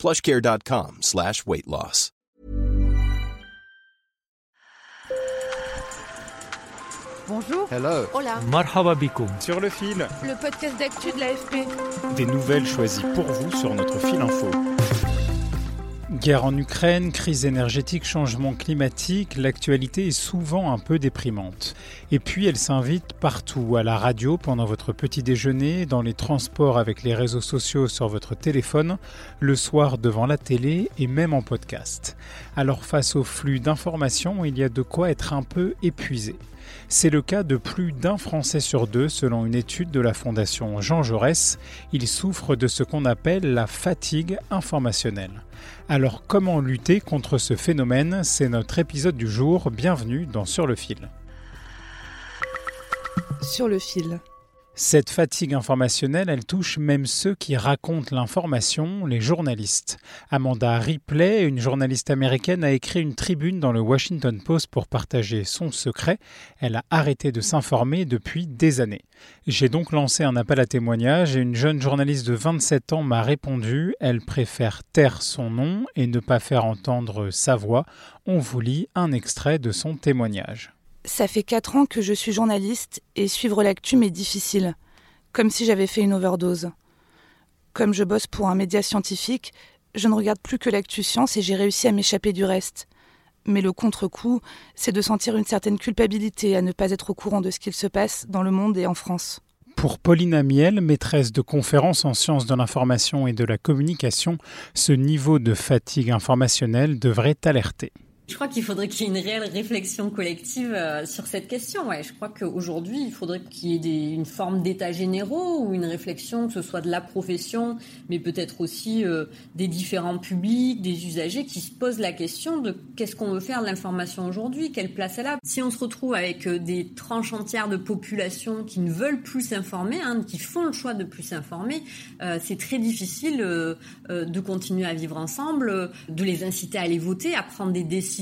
plushcare.com slash weight loss. Bonjour. Hello. Hola. Marhaba. Sur le fil. Le podcast d'actu de l'AFP. Des nouvelles choisies pour vous sur notre fil info. Guerre en Ukraine, crise énergétique, changement climatique, l'actualité est souvent un peu déprimante. Et puis elle s'invite partout, à la radio pendant votre petit déjeuner, dans les transports avec les réseaux sociaux sur votre téléphone, le soir devant la télé et même en podcast. Alors face au flux d'informations, il y a de quoi être un peu épuisé. C'est le cas de plus d'un Français sur deux selon une étude de la Fondation Jean Jaurès. Il souffre de ce qu'on appelle la fatigue informationnelle. Alors comment lutter contre ce phénomène? C'est notre épisode du jour. Bienvenue dans Sur le fil. Sur le fil. Cette fatigue informationnelle, elle touche même ceux qui racontent l'information, les journalistes. Amanda Ripley, une journaliste américaine, a écrit une tribune dans le Washington Post pour partager son secret. Elle a arrêté de s'informer depuis des années. J'ai donc lancé un appel à témoignage et une jeune journaliste de 27 ans m'a répondu. Elle préfère taire son nom et ne pas faire entendre sa voix. On vous lit un extrait de son témoignage. Ça fait 4 ans que je suis journaliste et suivre l'actu m'est difficile, comme si j'avais fait une overdose. Comme je bosse pour un média scientifique, je ne regarde plus que l'actu science et j'ai réussi à m'échapper du reste. Mais le contre-coup, c'est de sentir une certaine culpabilité à ne pas être au courant de ce qu'il se passe dans le monde et en France. Pour Pauline Amiel, maîtresse de conférences en sciences de l'information et de la communication, ce niveau de fatigue informationnelle devrait alerter. Je crois qu'il faudrait qu'il y ait une réelle réflexion collective euh, sur cette question. Ouais, je crois qu'aujourd'hui, il faudrait qu'il y ait une forme d'état généraux ou une réflexion, que ce soit de la profession, mais peut-être aussi euh, des différents publics, des usagers, qui se posent la question de qu'est-ce qu'on veut faire de l'information aujourd'hui, quelle place elle a. Si on se retrouve avec euh, des tranches entières de population qui ne veulent plus s'informer, hein, qui font le choix de plus s'informer, c'est très difficile de continuer à vivre ensemble, de les inciter à aller voter, à prendre des décisions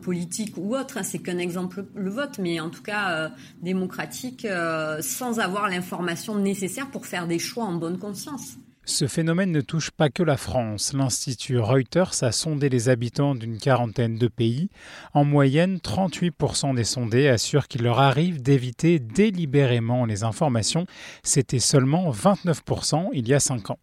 politiques ou autres, hein, c'est qu'un exemple le vote, mais en tout cas euh, démocratique, euh, sans avoir l'information nécessaire pour faire des choix en bonne conscience. Ce phénomène ne touche pas que la France. L'Institut Reuters a sondé les habitants d'une quarantaine de pays. En moyenne, 38% des sondés assurent qu'il leur arrive d'éviter délibérément les informations. C'était seulement 29% il y a 5 ans.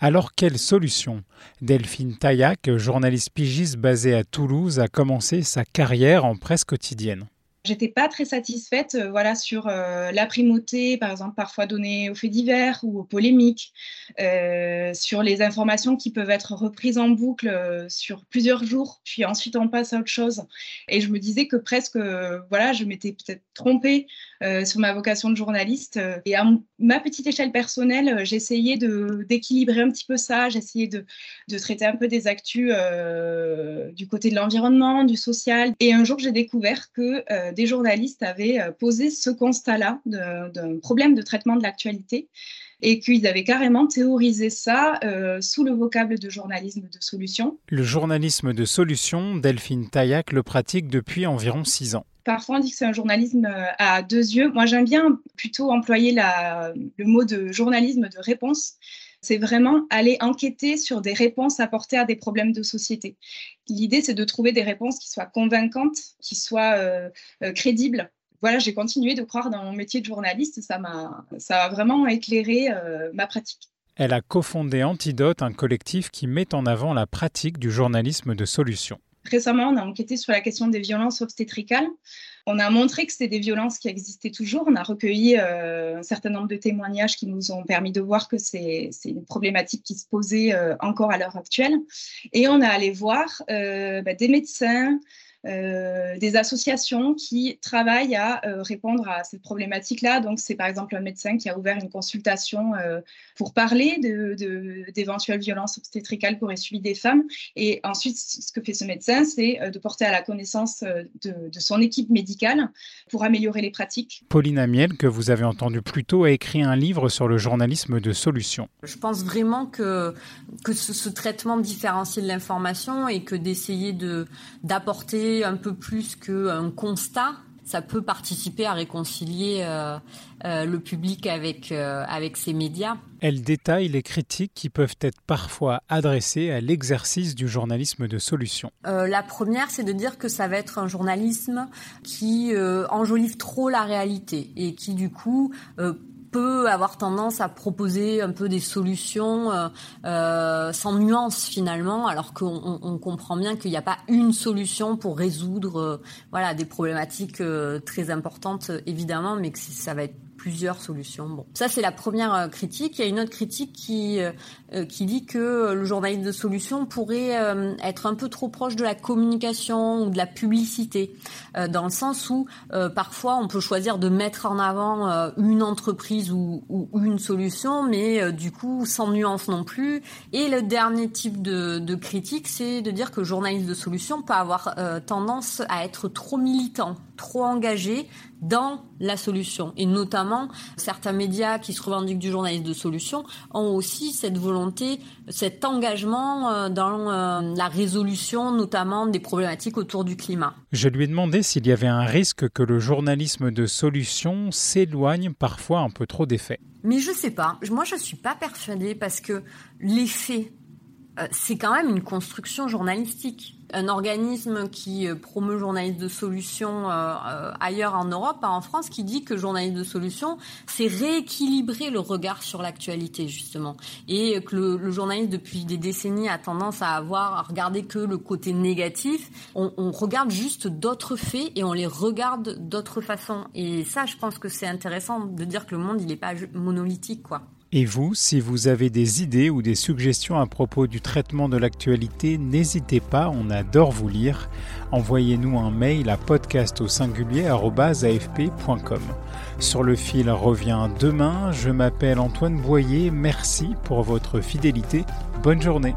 Alors quelle solution? Delphine Taillac, journaliste pigiste basée à Toulouse, a commencé sa carrière en presse quotidienne. J'étais pas très satisfaite euh, voilà, sur euh, la primauté, par exemple, parfois donnée aux faits divers ou aux polémiques, euh, sur les informations qui peuvent être reprises en boucle sur plusieurs jours, puis ensuite on passe à autre chose. Et je me disais que presque, voilà, je m'étais peut-être trompée sur ma vocation de journaliste. Et à ma petite échelle personnelle, j'essayais d'équilibrer un petit peu ça, j'essayais de, de, traiter un peu des actus du côté de l'environnement, du social. Et un jour, j'ai découvert que des journalistes avaient posé ce constat-là d'un problème de traitement de l'actualité et qu'ils avaient carrément théorisé ça euh, sous le vocable de journalisme de solution. Le journalisme de solution, Delphine Taillac le pratique depuis environ six ans. Parfois, on dit que c'est un journalisme euh, à deux yeux. Moi, j'aime bien plutôt employer la, le mot de journalisme de réponse. C'est vraiment aller enquêter sur des réponses apportées à des problèmes de société. L'idée, c'est de trouver des réponses qui soient convaincantes, qui soient euh, euh, crédibles voilà, j'ai continué de croire dans mon métier de journaliste. Ça m'a, ça a vraiment éclairé euh, ma pratique. Elle a cofondé Antidote, un collectif qui met en avant la pratique du journalisme de solution. Récemment, on a enquêté sur la question des violences obstétricales. On a montré que c'était des violences qui existaient toujours. On a recueilli euh, un certain nombre de témoignages qui nous ont permis de voir que c'est une problématique qui se posait euh, encore à l'heure actuelle. Et on a allé voir euh, bah, des médecins, des associations qui travaillent à répondre à cette problématique-là. Donc, c'est par exemple un médecin qui a ouvert une consultation pour parler d'éventuelles de, violences obstétricales qu'auraient subi des femmes. Et ensuite, ce que fait ce médecin, c'est de porter à la connaissance de, de, son équipe médicale pour améliorer les pratiques. Pauline Amiel, que vous avez entendu plus tôt, a écrit un livre sur le journalisme de solution. Je pense vraiment que, que ce, ce traitement différencié de l'information et que d'essayer de un peu plus qu'un constat ça peut participer à réconcilier euh, euh, le public avec, euh, avec ces médias. Elle détaille les critiques qui peuvent être parfois adressées à l'exercice du journalisme de solution. la première, c'est de dire que ça va être un journalisme qui enjolive trop la réalité et qui du coup peut avoir tendance à proposer un peu des solutions euh, euh, sans nuance finalement, alors qu'on on comprend bien qu'il n'y a pas une solution pour résoudre euh, voilà des problématiques euh, très importantes évidemment, mais que ça va être plusieurs solutions. Bon, ça c'est la première euh, critique. Il y a une autre critique qui euh, euh, qui dit que le journalisme de solution pourrait être un peu trop proche de la communication ou de la publicité, dans le sens où parfois on peut choisir de mettre en avant une entreprise ou, une solution, mais du coup sans nuance non plus. Et le dernier type de, de critique, c'est de dire que le journalisme de solution peut avoir tendance à être trop militant, trop engagé dans la solution. Et notamment, certains médias qui se revendiquent du journalisme de solution ont aussi cette volonté, cet engagement euh, dans euh, la résolution notamment des problématiques autour du climat. Je lui ai demandé s'il y avait un risque que le journalisme de solution s'éloigne parfois un peu trop des faits. Mais je sais pas. Moi, je suis pas persuadée parce que les faits, euh, c'est quand même une construction journalistique un organisme qui euh, promeut journalisme de solution euh, euh, ailleurs en Europe, en France, qui dit que journalisme de solution, c'est rééquilibrer le regard sur l'actualité justement, et que le, le, journaliste depuis des décennies a tendance à avoir à regarder que le côté négatif. On, on regarde juste d'autres faits et on les regarde d'autres façons. Et ça, je pense que c'est intéressant de dire que le monde il n'est pas monolithique, quoi. Et vous, si vous avez des idées ou des suggestions à propos du traitement de l'actualité, n'hésitez pas, on adore vous lire. Envoyez-nous un mail à podcast au singulier.afp.com. Sur le fil revient demain, je m'appelle Antoine Boyer, merci pour votre fidélité, bonne journée.